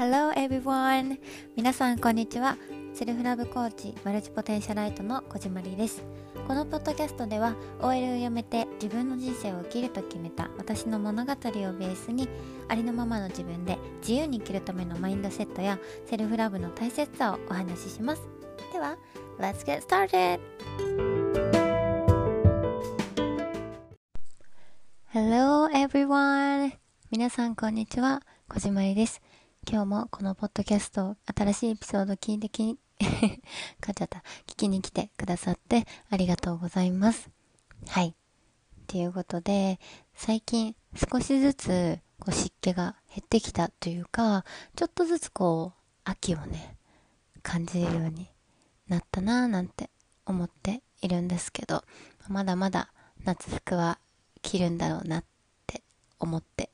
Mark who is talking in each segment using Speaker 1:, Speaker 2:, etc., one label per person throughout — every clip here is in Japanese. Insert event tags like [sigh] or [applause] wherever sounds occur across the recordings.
Speaker 1: Hello everyone! 皆さんこんにちは。セルフラブコーチマルチポテンシャライトの小島りです。このポッドキャストでは OL を辞めて自分の人生を生きると決めた私の物語をベースにありのままの自分で自由に生きるためのマインドセットやセルフラブの大切さをお話しします。では、Let's get started! Hello everyone! 皆さんこんにちは。小島りです。今日もこのポッドキャスト、新しいエピソード聞いてき、[laughs] かっちゃった。聞きに来てくださってありがとうございます。はい。ということで、最近少しずつこう湿気が減ってきたというか、ちょっとずつこう、秋をね、感じるようになったなぁなんて思っているんですけど、まだまだ夏服は着るんだろうなって思って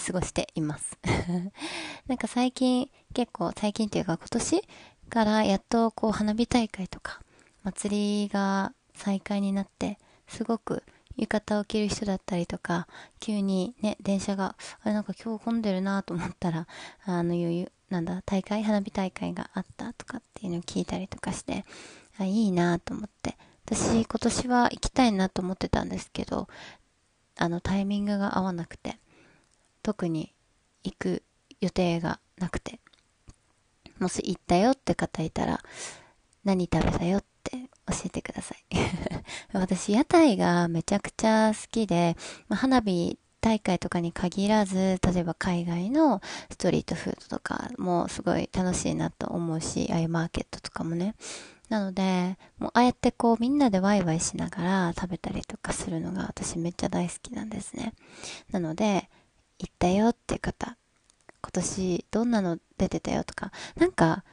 Speaker 1: 過ごしています [laughs] なんか最近、結構最近っていうか今年からやっとこう花火大会とか祭りが再開になって、すごく浴衣を着る人だったりとか、急にね、電車が、あれなんか今日混んでるなと思ったら、あの、いうなんだ、大会、花火大会があったとかっていうのを聞いたりとかして、あいいなと思って。私、今年は行きたいなと思ってたんですけど、あの、タイミングが合わなくて。特に行く予定がなくて、もし行ったよって方いたら、何食べたよって教えてください。[laughs] 私、屋台がめちゃくちゃ好きで、まあ、花火大会とかに限らず、例えば海外のストリートフードとかもすごい楽しいなと思うし、ああいうマーケットとかもね。なので、もうああやってこうみんなでワイワイしながら食べたりとかするのが私めっちゃ大好きなんですね。なので、行ったよっていう方、今年どんなの出てたよとか、なんか、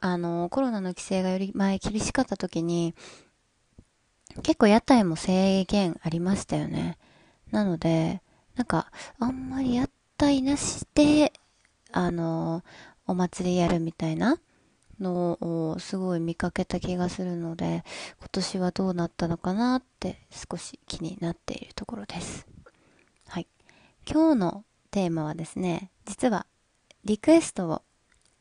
Speaker 1: あの、コロナの規制がより前厳しかった時に、結構屋台も制限ありましたよね。なので、なんか、あんまり屋台なしで、あの、お祭りやるみたいなのをすごい見かけた気がするので、今年はどうなったのかなって少し気になっているところです。今日のテーマはですね、実はリクエストを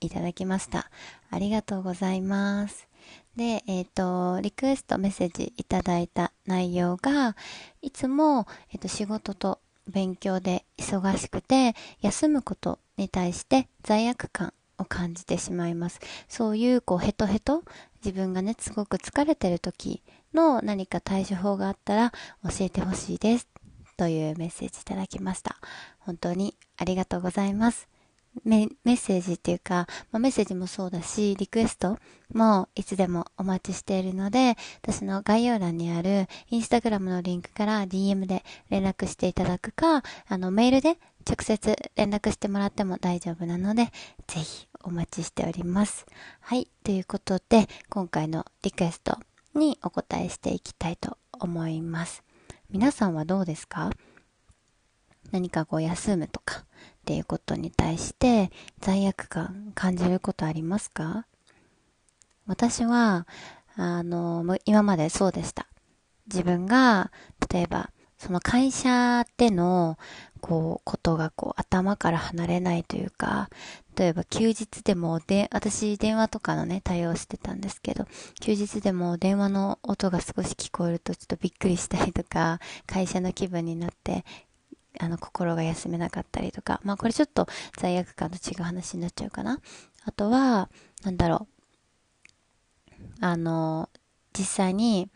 Speaker 1: いただきました。ありがとうございます。で、えっ、ー、と、リクエストメッセージいただいた内容が、いつも、えっ、ー、と、仕事と勉強で忙しくて、休むことに対して罪悪感を感じてしまいます。そういう、こう、ヘトヘト、自分がね、すごく疲れてる時の何か対処法があったら教えてほしいです。というメッセージいただきました。本当にありがとうございます。メッセージっていうか、まあ、メッセージもそうだし、リクエストもいつでもお待ちしているので、私の概要欄にあるインスタグラムのリンクから DM で連絡していただくか、あのメールで直接連絡してもらっても大丈夫なので、ぜひお待ちしております。はい。ということで、今回のリクエストにお答えしていきたいと思います。皆さんはどうですか？何かこう休むとかっていうことに対して罪悪感感じることありますか？私は、あの、今までそうでした。自分が、例えば、その会社での、こう、ことがこう、頭から離れないというか、例えば休日でも、で、私電話とかのね、対応してたんですけど、休日でも電話の音が少し聞こえるとちょっとびっくりしたりとか、会社の気分になって、あの、心が休めなかったりとか、まあこれちょっと罪悪感と違う話になっちゃうかな。あとは、なんだろう。あの、実際に、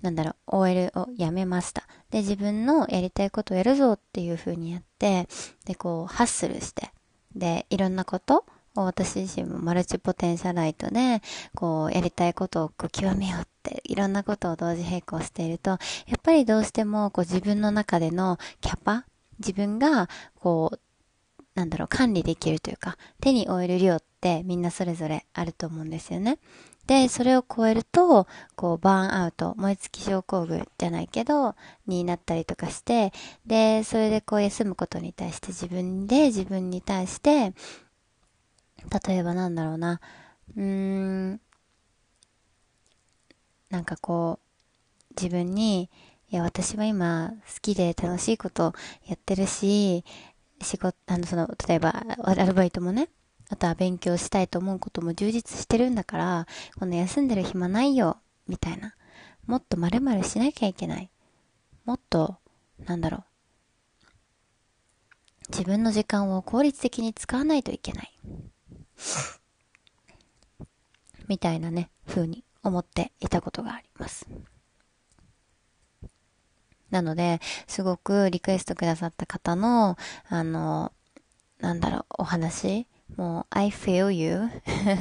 Speaker 1: なんだろう、OL を辞めました。で、自分のやりたいことをやるぞっていう風にやって、で、こう、ハッスルして、で、いろんなことを私自身もマルチポテンシャライトで、こう、やりたいことをこう極めようって、いろんなことを同時並行していると、やっぱりどうしても、こう自分の中でのキャパ、自分が、こう、なんだろう、管理できるというか、手に負える量ってみんなそれぞれあると思うんですよね。で、それを超えると、こう、バーンアウト、燃え尽き症候群じゃないけど、になったりとかして、で、それでこう、休むことに対して自分で自分に対して、例えばなんだろうな、うーん、なんかこう、自分に、いや、私は今好きで楽しいことやってるし、仕事、あの、その、例えば、アルバイトもね、あとは勉強したいと思うことも充実してるんだから、この休んでる暇ないよ、みたいな。もっと〇〇しなきゃいけない。もっと、なんだろう。自分の時間を効率的に使わないといけない。みたいなね、風に思っていたことがあります。なので、すごくリクエストくださった方の、あの、なんだろう、お話、もう、I feel you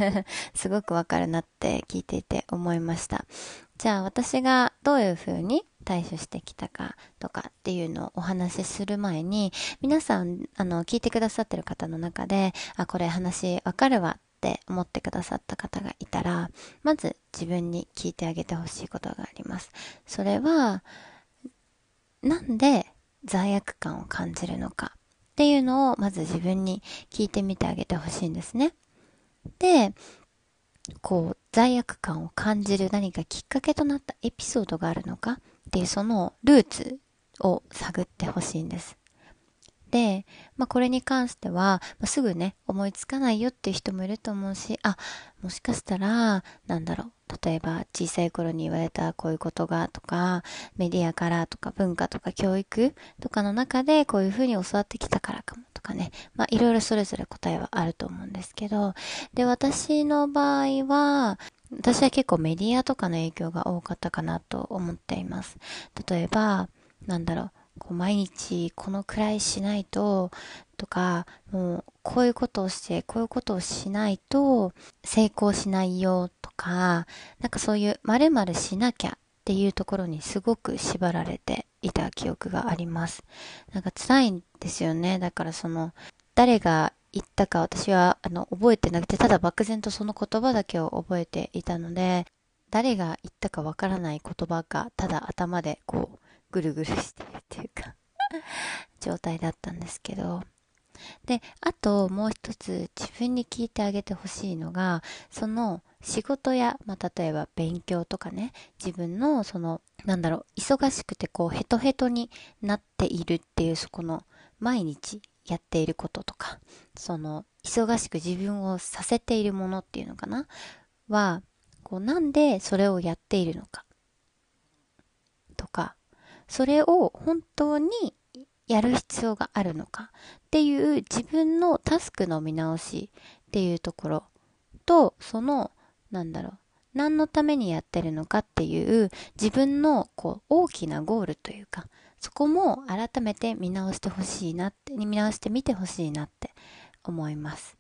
Speaker 1: [laughs] すごくわかるなって聞いていて思いました。じゃあ私がどういう風に対処してきたかとかっていうのをお話しする前に、皆さん、あの、聞いてくださってる方の中で、あ、これ話わかるわって思ってくださった方がいたら、まず自分に聞いてあげてほしいことがあります。それは、なんで罪悪感を感じるのかっていうのをまず自分に聞いてみてあげてほしいんですね。で、こう、罪悪感を感じる何かきっかけとなったエピソードがあるのかっていうそのルーツを探ってほしいんです。で、まあ、これに関しては、まあ、すぐね、思いつかないよっていう人もいると思うし、あ、もしかしたら、なんだろう、例えば小さい頃に言われたこういうことがとか、メディアからとか文化とか教育とかの中でこういうふうに教わってきたからかもとかね、まあいろいろそれぞれ答えはあると思うんですけど、で、私の場合は、私は結構メディアとかの影響が多かったかなと思っています。例えば、なんだろう、こう毎日このくらいしないと、とか、もうこういうことをして、こういうことをしないと成功しないよとか、なんかそういう〇〇しなきゃっていうところにすごく縛られていた記憶があります。なんか辛いんですよね。だからその、誰が言ったか私はあの覚えてなくて、ただ漠然とその言葉だけを覚えていたので、誰が言ったかわからない言葉がただ頭でこうぐるぐるしてるっていうか状態だったんですけど、で、あともう一つ自分に聞いてあげてほしいのが、その仕事や、まあ、例えば勉強とかね、自分のその、なんだろう、忙しくてこうヘトヘトになっているっていうそこの毎日やっていることとか、その忙しく自分をさせているものっていうのかなは、こうなんでそれをやっているのかとか、それを本当にやる必要があるのか？っていう自分のタスクの見直しっていうところと、その、なんだろう、何のためにやってるのか？っていう自分のこう大きなゴールというか、そこも改めて見直してほしいなって、見直してみてほしいなって思います。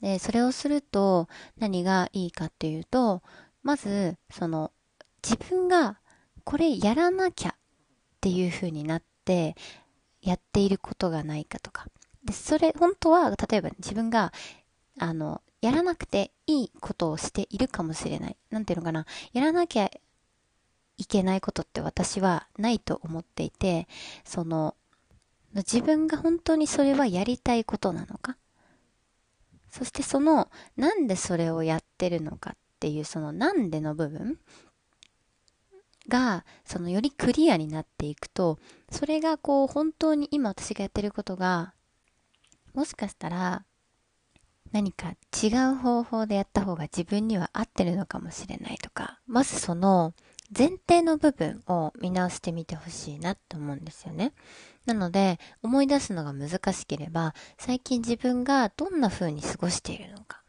Speaker 1: で、それをすると何がいいかっていうと、まず、その、自分がこれやらなきゃっていう風になってやっていることがないかとか。で、それ、本当は、例えば自分が、あの、やらなくていいことをしているかもしれない。なんていうのかな。やらなきゃいけないことって私はないと思っていて、その、自分が本当にそれはやりたいことなのかそしてその、なんでそれをやってるのかっていう、そのなんでの部分が、そのよりクリアになっていくと、それがこう本当に今私がやってることが、もしかしたら何か違う方法でやった方が自分には合ってるのかもしれないとか、まずその前提の部分を見直してみてほしいなと思うんですよね。なので、思い出すのが難しければ、最近自分がどんな風に過ごしているのか、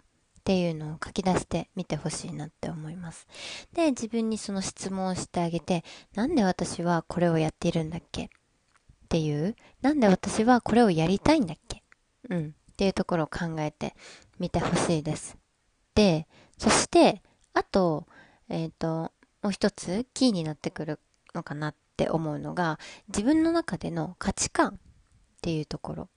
Speaker 1: っていうのを書き出してみてほしいなって思います。で、自分にその質問をしてあげて、なんで私はこれをやっているんだっけ？っていう、なんで私はこれをやりたいんだっけ？うん。っていうところを考えてみてほしいです。で、そして、あと、えっ、ー、と、もう一つキーになってくるのかなって思うのが、自分の中での価値観っていうところ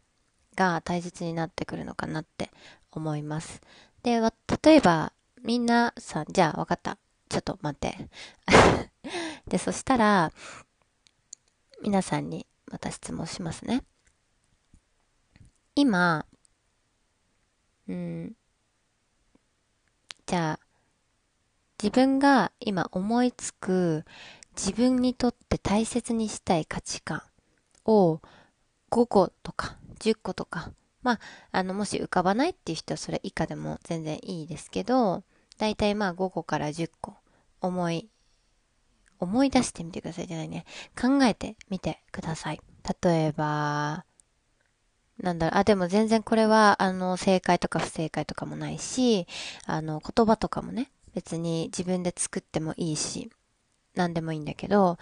Speaker 1: が大切になってくるのかなって思います。で、例えば、みんなさん、じゃあ、わかった。ちょっと待って。[laughs] で、そしたら、皆さんにまた質問しますね。今、うん、じゃあ、自分が今思いつく自分にとって大切にしたい価値観を5個とか10個とか、まあ、あの、もし浮かばないっていう人はそれ以下でも全然いいですけど、だいたいまあ5個から10個思い、思い出してみてくださいじゃないね。考えてみてください。例えば、なんだろう、あ、でも全然これは、あの、正解とか不正解とかもないし、あの、言葉とかもね、別に自分で作ってもいいし、何でもいいんだけど、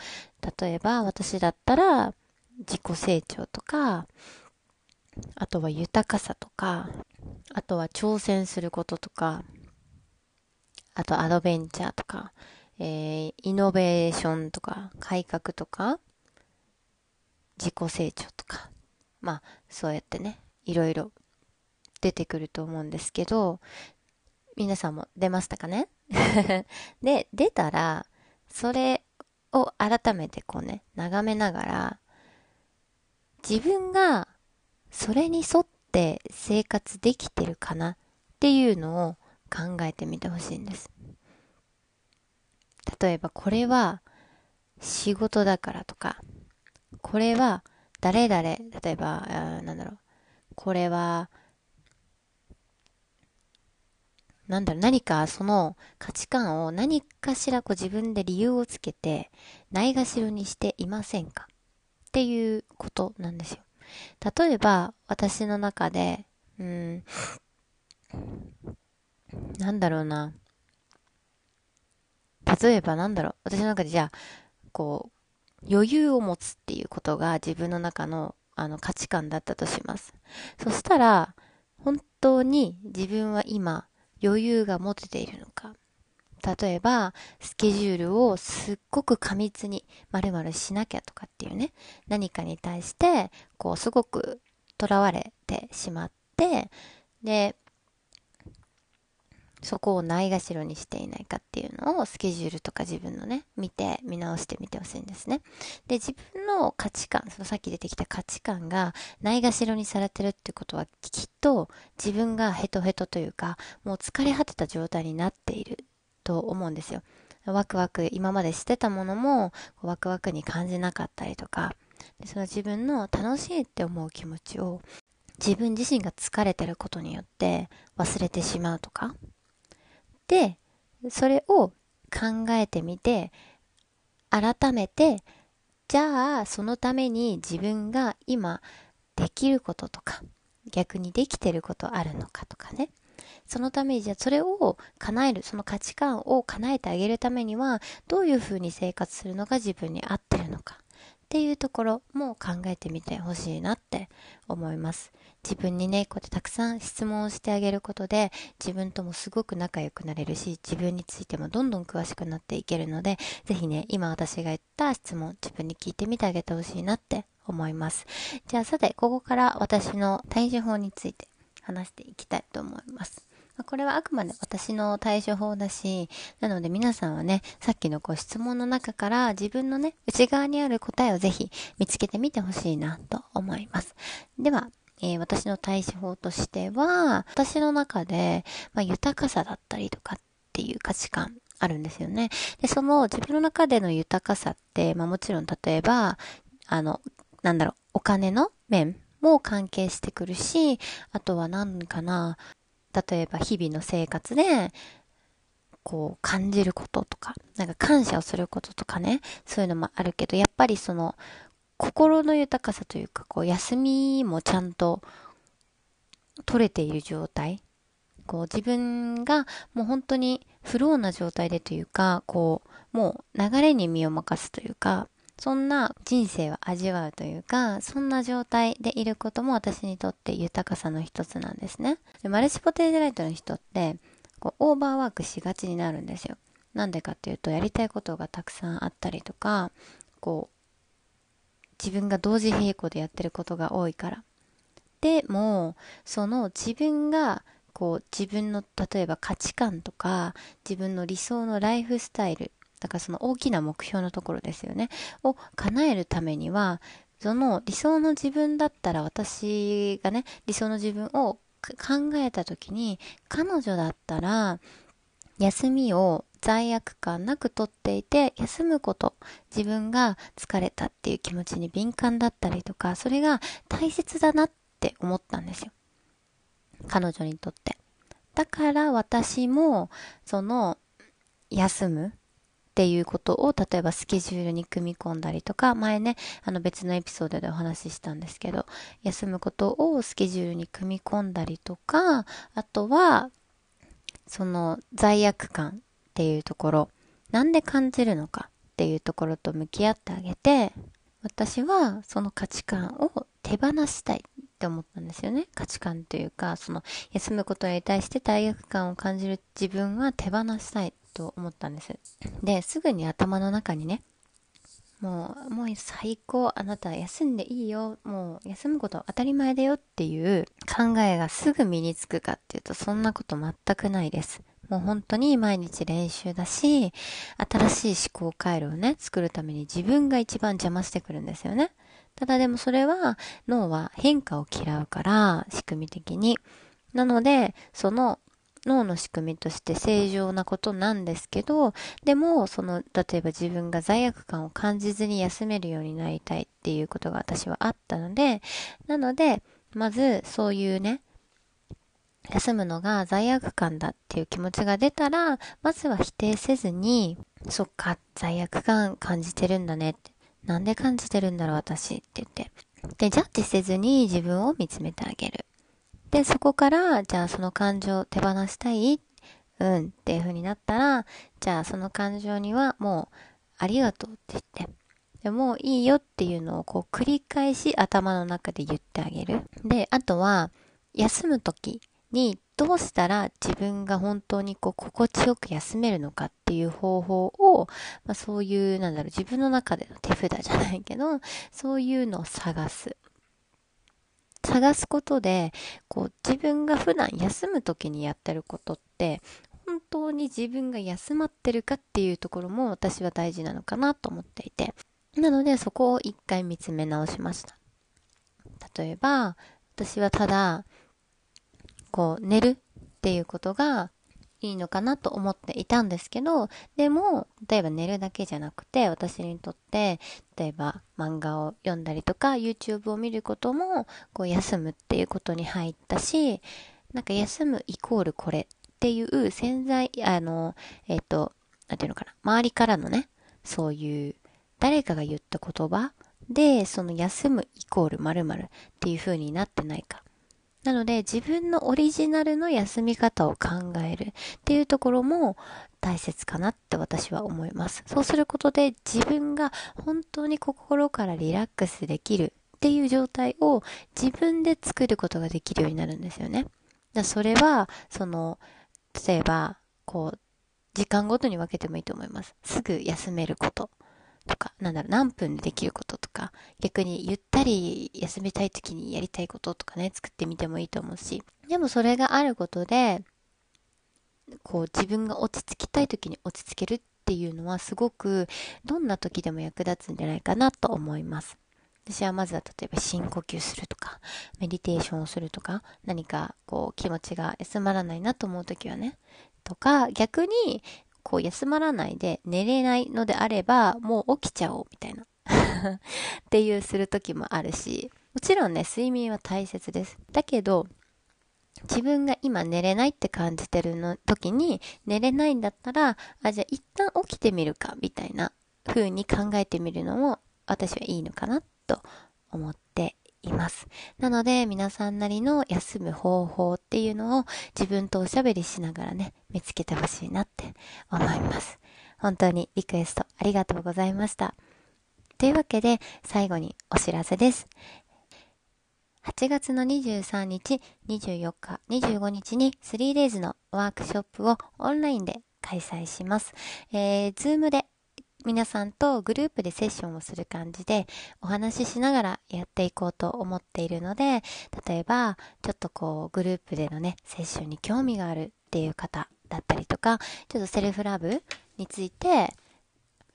Speaker 1: 例えば私だったら、自己成長とか、あとは豊かさとか、あとは挑戦することとか、あとアドベンチャーとか、えー、イノベーションとか、改革とか、自己成長とか、まあ、そうやってね、いろいろ出てくると思うんですけど、皆さんも出ましたかね？[laughs] で、出たら、それを改めてこうね、眺めながら、自分がそれに沿って生活できてるかなっていうのを考えてみてほしいんです。例えばこれは仕事だからとか、これは誰々、例えば、なんだろう、これはなんだろう、何かその価値観を何かしらこう自分で理由をつけてないがしろにしていませんかっていうことなんですよ。例えば、私の中で、うん、なんだろうな。例えばなんだろう。私の中でじゃあ、こう、余裕を持つっていうことが自分の中のあの価値観だったとします。そしたら、本当に自分は今余裕が持てているのか。例えば、スケジュールをすっごく過密に〇〇しなきゃとかっていうね、何かに対して、こう、すごく囚われてしまって、で、そこをないがしろにしていないかっていうのをスケジュールとか自分のね、見て、見直してみてほしいんですね。で、自分の価値観、そのさっき出てきた価値観がないがしろにされてるってことはきっと自分がヘトヘトというか、もう疲れ果てた状態になっていると思うんですよ。ワクワク、今までしてたものもワクワクに感じなかったりとか、でその自分の楽しいって思う気持ちを自分自身が疲れてることによって忘れてしまうとか、で、それを考えてみて、改めて、じゃあ、そのために自分が今できることとか、逆にできてることあるのかとかね。そのため、じゃあそれを叶える、その価値観を叶えてあげるためには、どういうふうに生活するのが自分に合ってるのか。っていうところも考えてみてほしいなって思います。自分にね、こうやってたくさん質問をしてあげることで、自分ともすごく仲良くなれるし、自分についてもどんどん詳しくなっていけるので、ぜひね、今私が言った質問、自分に聞いてみてあげてほしいなって思います。じゃあさて、ここから私の対処法について話していきたいと思います。まこれはあくまで私の対処法だし、なので皆さんはね、さっきのご質問の中から自分のね、内側にある答えをぜひ見つけてみてほしいなと思います。では、えー、私の対処法としては、私の中で、まあ、豊かさだったりとかっていう価値観あるんですよね。で、その自分の中での豊かさって、まあもちろん例えば、あの、なんだろう、お金の面も関係してくるし、あとは何かな、例えば日々の生活で、こう感じることとか、なんか感謝をすることとかね、そういうのもあるけど、やっぱりその心の豊かさというか、こう、休みもちゃんと取れている状態。こう、自分がもう本当にフローな状態でというか、こう、もう流れに身を任すというか、そんな人生を味わうというか、そんな状態でいることも私にとって豊かさの一つなんですね。でマルチポテンジライトの人って、こう、オーバーワークしがちになるんですよ。なんでかっていうと、やりたいことがたくさんあったりとか、こう、自分が同時並行でやってることが多いから。でも、その自分がこう自分の例えば価値観とか自分の理想のライフスタイルだからその大きな目標のところですよねを叶えるためにはその理想の自分だったら私がね理想の自分を考えた時に彼女だったら休みを罪悪感なくとっていて、休むこと、自分が疲れたっていう気持ちに敏感だったりとか、それが大切だなって思ったんですよ。彼女にとって。だから私も、その、休むっていうことを、例えばスケジュールに組み込んだりとか、前ね、あの別のエピソードでお話ししたんですけど、休むことをスケジュールに組み込んだりとか、あとは、その罪悪感っていうところ、なんで感じるのかっていうところと向き合ってあげて、私はその価値観を手放したいって思ったんですよね。価値観というか、その休むことに対して罪悪感を感じる自分は手放したいと思ったんです。で、すぐに頭の中にね、もう、もう最高、あなた休んでいいよ、もう休むこと当たり前だよっていう考えがすぐ身につくかっていうと、そんなこと全くないです。もう本当に毎日練習だし、新しい思考回路をね、作るために自分が一番邪魔してくるんですよね。ただでもそれは脳は変化を嫌うから、仕組み的に。なので、その脳の仕組みとして正常なことなんですけど、でも、その、例えば自分が罪悪感を感じずに休めるようになりたいっていうことが私はあったので、なので、まずそういうね、休むのが罪悪感だっていう気持ちが出たら、まずは否定せずに、そっか、罪悪感感じてるんだねって。なんで感じてるんだろう私って言って。で、ジャッジせずに自分を見つめてあげる。で、そこから、じゃあその感情を手放したい？うんっていう風になったら、じゃあその感情にはもうありがとうって言って、でもいいよっていうのをこう繰り返し頭の中で言ってあげる。で、あとは休む時にどうしたら自分が本当にこう心地よく休めるのかっていう方法を、まあ、そういうなんだろう自分の中での手札じゃないけどそういうのを探す。探すことで、こう自分が普段休む時にやってることって、本当に自分が休まってるかっていうところも私は大事なのかなと思っていて。なのでそこを一回見つめ直しました。例えば、私はただ、こう寝るっていうことがいいのかなと思っていたんですけど、でも、例えば寝るだけじゃなくて、私にとって、例えば漫画を読んだりとか、YouTube を見ることも、こう休むっていうことに入ったし、なんか休むイコールこれっていう潜在、あの、えっ、ー、と、なんていうのかな、周りからのね、そういう、誰かが言った言葉で、その休むイコール〇〇っていう風になってないか。なので自分のオリジナルの休み方を考えるっていうところも大切かなって私は思います。そうすることで自分が本当に心からリラックスできるっていう状態を自分で作ることができるようになるんですよね。だそれは、その、例えば、こう、時間ごとに分けてもいいと思います。すぐ休めること。とか、なんだろう、何分でできることとか、逆にゆったり休みたい時にやりたいこととかね、作ってみてもいいと思うし、でもそれがあることで、こう自分が落ち着きたい時に落ち着けるっていうのはすごくどんな時でも役立つんじゃないかなと思います。私はまずは例えば深呼吸するとか、メディテーションをするとか、何かこう気持ちが休まらないなと思う時はね、とか、逆にこう休まらないで寝れないのであれば、もう起きちゃおうみたいな [laughs] っていうする時もあるし、もちろんね、睡眠は大切です。だけど、自分が今寝れないって感じてるの時に寝れないんだったら、あ、じゃあ一旦起きてみるか、みたいな風に考えてみるのも私はいいのかなと思っています。なので皆さんなりの休む方法っていうのを自分とおしゃべりしながらね、見つけてほしいなって思います。本当にリクエストありがとうございました。というわけで最後にお知らせです。8月の23日、24日、25日に 3days のワークショップをオンラインで開催します。えー、 Zoom で皆さんとグループでセッションをする感じでお話ししながらやっていこうと思っているので、例えば、ちょっとこう、グループでのね、セッションに興味があるっていう方だったりとか、ちょっとセルフラブについて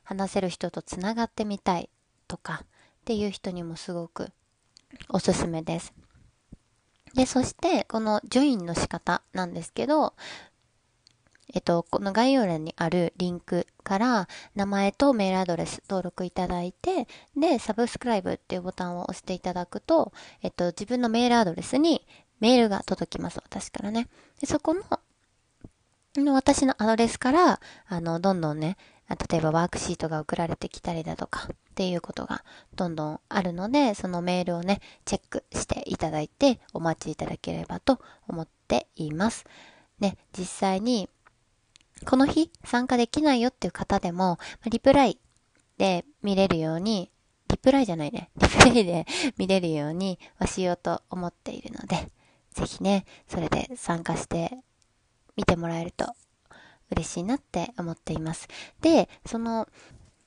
Speaker 1: 話せる人とつながってみたいとかっていう人にもすごくおすすめです。で、そして、このジョインの仕方なんですけど、えっと、この概要欄にあるリンクから名前とメールアドレス登録いただいて、で、サブスクライブっていうボタンを押していただくと、えっと、自分のメールアドレスにメールが届きます、私からね。で、そこの、私のアドレスから、あの、どんどんね、例えばワークシートが送られてきたりだとかっていうことがどんどんあるので、そのメールをね、チェックしていただいてお待ちいただければと思っています。ね、実際にこの日参加できないよっていう方でも、リプライで見れるように、リプライじゃないね。[laughs] リプレイで見れるようにはしようと思っているので、ぜひね、それで参加して見てもらえると嬉しいなって思っています。で、その、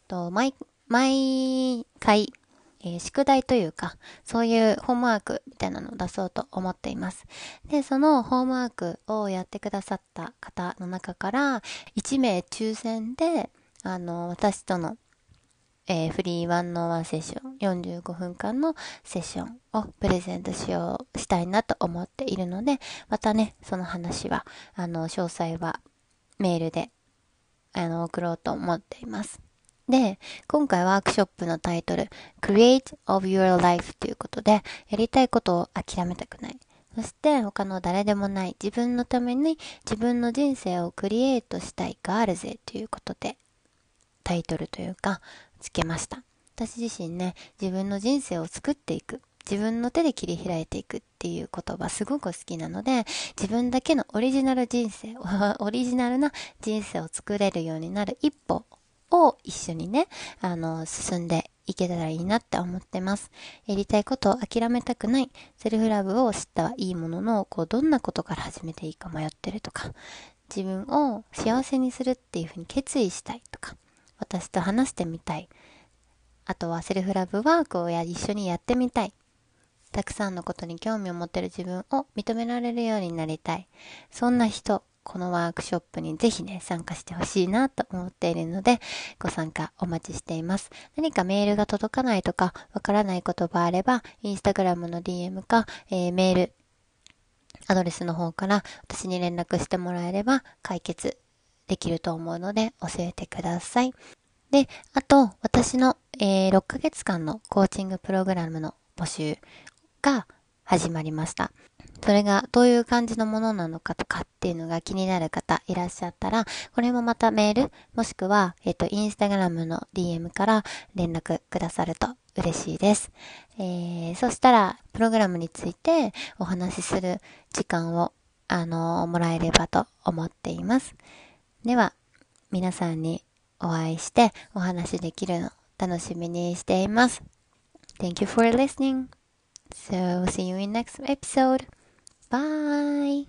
Speaker 1: と毎、毎回、えー、宿題というか、そういうホームワークみたいなのを出そうと思っています。で、そのホームワークをやってくださった方の中から、1名抽選で、あの、私との、えー、フリーワンのワンセッション、45分間のセッションをプレゼントしよう、したいなと思っているので、またね、その話は、あの、詳細はメールで、あの、送ろうと思っています。で、今回ワークショップのタイトル、Create of Your Life ということで、やりたいことを諦めたくない。そして他の誰でもない自分のために自分の人生をクリエイトしたいガールぜということでタイトルというか付けました。私自身ね、自分の人生を作っていく。自分の手で切り開いていくっていう言葉すごく好きなので、自分だけのオリジナル人生、[laughs] オリジナルな人生を作れるようになる一歩を一緒にね、あの、進んでいけたらいいなって思ってます。やりたいことを諦めたくない。セルフラブを知ったはいいものの、こう、どんなことから始めていいか迷ってるとか、自分を幸せにするっていうふうに決意したいとか、私と話してみたい。あとはセルフラブワークをや一緒にやってみたい。たくさんのことに興味を持ってる自分を認められるようになりたい。そんな人このワークショップにぜひね、参加してほしいなと思っているので、ご参加お待ちしています。何かメールが届かないとか、わからない言葉あれば、インスタグラムの DM か、えー、メール、アドレスの方から私に連絡してもらえれば解決できると思うので教えてください。で、あと、私の、えー、6ヶ月間のコーチングプログラムの募集が始まりました。それがどういう感じのものなのかとかっていうのが気になる方いらっしゃったら、これもまたメール、もしくは、えっ、と、インスタグラムの DM から連絡くださると嬉しいです。えー、そしたら、プログラムについてお話しする時間を、あのー、もらえればと思っています。では、皆さんにお会いしてお話できるの楽しみにしています。Thank you for listening. So, see you in next episode. Bye.